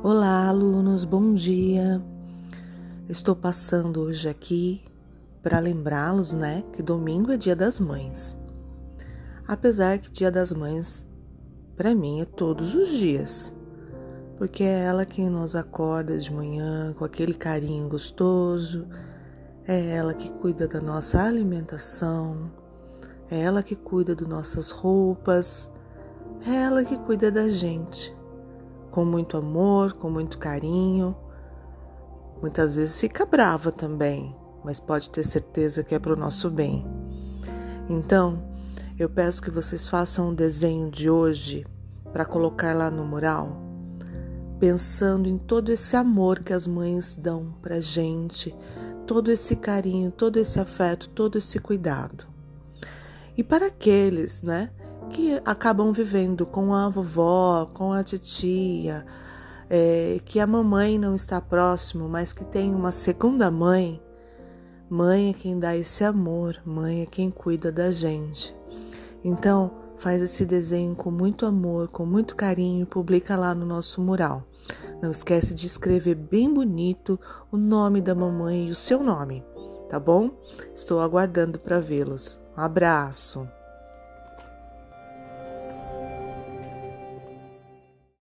Olá, alunos, bom dia. Estou passando hoje aqui para lembrá-los, né, que domingo é Dia das Mães. Apesar que Dia das Mães para mim é todos os dias, porque é ela quem nos acorda de manhã com aquele carinho gostoso, é ela que cuida da nossa alimentação, é ela que cuida das nossas roupas, é ela que cuida da gente com muito amor, com muito carinho. Muitas vezes fica brava também, mas pode ter certeza que é para o nosso bem. Então, eu peço que vocês façam um desenho de hoje para colocar lá no mural, pensando em todo esse amor que as mães dão para gente, todo esse carinho, todo esse afeto, todo esse cuidado. E para aqueles, né, que acabam vivendo com a vovó, com a titia, é, que a mamãe não está próximo, mas que tem uma segunda mãe. Mãe é quem dá esse amor, mãe é quem cuida da gente. Então, faz esse desenho com muito amor, com muito carinho e publica lá no nosso mural. Não esquece de escrever bem bonito o nome da mamãe e o seu nome, tá bom? Estou aguardando para vê-los. Um abraço.